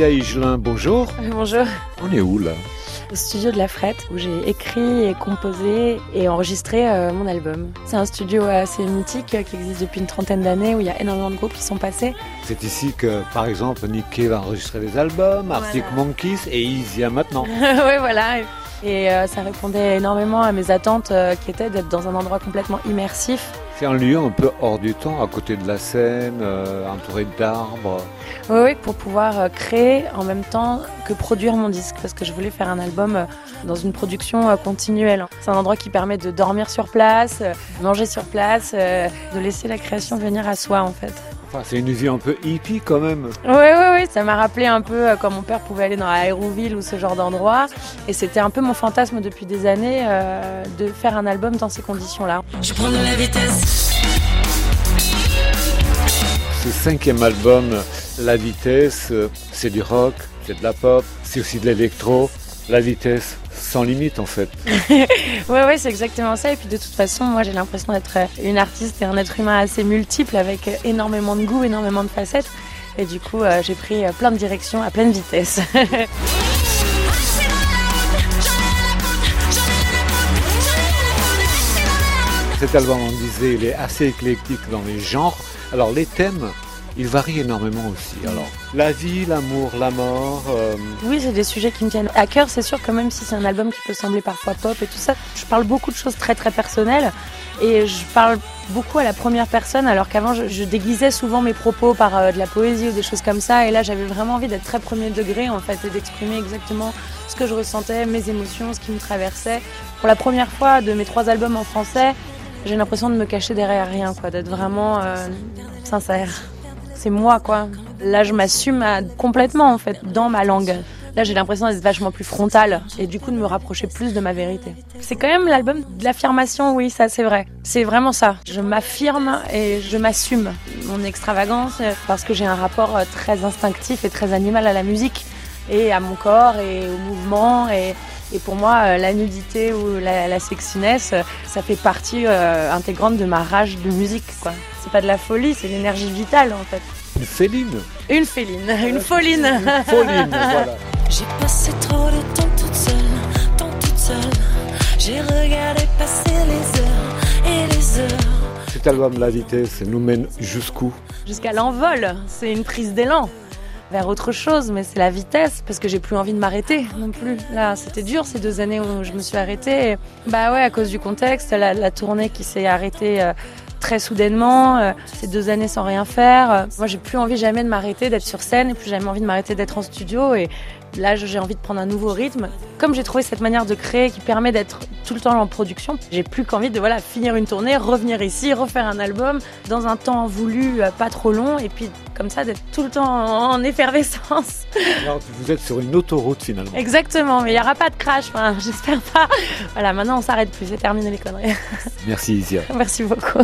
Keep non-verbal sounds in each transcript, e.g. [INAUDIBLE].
Isia Higelin, bonjour. Bonjour. On est où là? Au studio de la Frette, où j'ai écrit et composé et enregistré euh, mon album. C'est un studio assez mythique euh, qui existe depuis une trentaine d'années, où il y a énormément de groupes qui sont passés. C'est ici que, par exemple, Nick Cave a enregistré des albums, Arctic Monkeys et Isia maintenant. [LAUGHS] oui, voilà. Et euh, ça répondait énormément à mes attentes euh, qui étaient d'être dans un endroit complètement immersif. C'est un lieu un peu hors du temps, à côté de la scène, euh, entouré d'arbres. Oui, oui, pour pouvoir créer en même temps que produire mon disque, parce que je voulais faire un album dans une production continuelle. C'est un endroit qui permet de dormir sur place, manger sur place, de laisser la création venir à soi en fait. Enfin, c'est une vie un peu hippie quand même. Oui, oui, oui, ça m'a rappelé un peu euh, quand mon père pouvait aller dans Aéroville ou ce genre d'endroit. Et c'était un peu mon fantasme depuis des années euh, de faire un album dans ces conditions-là. Je prends de la vitesse. Ce cinquième album, La Vitesse, euh, c'est du rock, c'est de la pop, c'est aussi de l'électro. La vitesse sans limite en fait. [LAUGHS] Oui, oui, c'est exactement ça. Et puis de toute façon, moi j'ai l'impression d'être euh, une artiste et un être humain assez multiple avec euh, énormément de goût, énormément de facettes. Et du coup, euh, j'ai pris plein de directions à pleine vitesse. [LAUGHS] Cet album, on disait, il est assez éclectique dans les genres. Alors les thèmes, ils varient énormément aussi. Alors la vie, l'amour, la mort. euh, Oui, c'est des sujets qui me tiennent à cœur. C'est sûr que même si c'est un album qui peut sembler parfois pop et tout ça, je parle beaucoup de choses très très personnelles et je parle beaucoup à la première personne alors qu'avant je, je déguisais souvent mes propos par euh, de la poésie ou des choses comme ça et là j'avais vraiment envie d'être très premier degré en fait et d'exprimer exactement ce que je ressentais, mes émotions, ce qui me traversait. Pour la première fois de mes trois albums en français, j'ai l'impression de me cacher derrière rien quoi, d'être vraiment euh, sincère. C'est moi quoi. Là je m'assume à- complètement en fait dans ma langue. Là, j'ai l'impression d'être vachement plus frontale et du coup de me rapprocher plus de ma vérité. C'est quand même l'album de l'affirmation, oui, ça c'est vrai. C'est vraiment ça. Je m'affirme et je m'assume mon extravagance euh, parce que j'ai un rapport euh, très instinctif et très animal à la musique et à mon corps et au mouvement et, et pour moi, euh, la nudité ou la, la sexiness, euh, ça fait partie euh, intégrante de ma rage de musique, quoi. C'est pas de la folie, c'est l'énergie vitale, en fait. une féline. Une féline, [LAUGHS] une foline. Une foline, [LAUGHS] voilà. J'ai passé trop de temps toute seule, temps toute seule. J'ai regardé passer les heures et les heures. Cet album, La Vitesse, nous mène jusqu'où? Jusqu'à l'envol, c'est une prise d'élan vers autre chose, mais c'est la vitesse, parce que j'ai plus envie de m'arrêter non plus. Là, c'était dur ces deux années où je me suis arrêtée. Bah ouais, à cause du contexte, la, tournée qui s'est arrêtée euh, très soudainement, euh, ces deux années sans rien faire. Euh, moi, j'ai plus envie jamais de m'arrêter, d'être sur scène, et plus jamais envie de m'arrêter d'être en studio. Et là, j'ai envie de prendre un nouveau rythme. Comme j'ai trouvé cette manière de créer qui permet d'être tout le temps en production, j'ai plus qu'envie de voilà finir une tournée, revenir ici, refaire un album dans un temps voulu, pas trop long, et puis comme ça d'être tout le temps en effervescence. Alors, vous êtes sur une autoroute finalement. Exactement, mais il n'y aura pas de crash, enfin, [LAUGHS] j'espère pas. Voilà, maintenant on s'arrête plus, c'est terminé les conneries. Merci Isia. Merci beaucoup.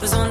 besoin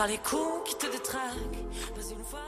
par les coups qui te détraquent. Pas une fois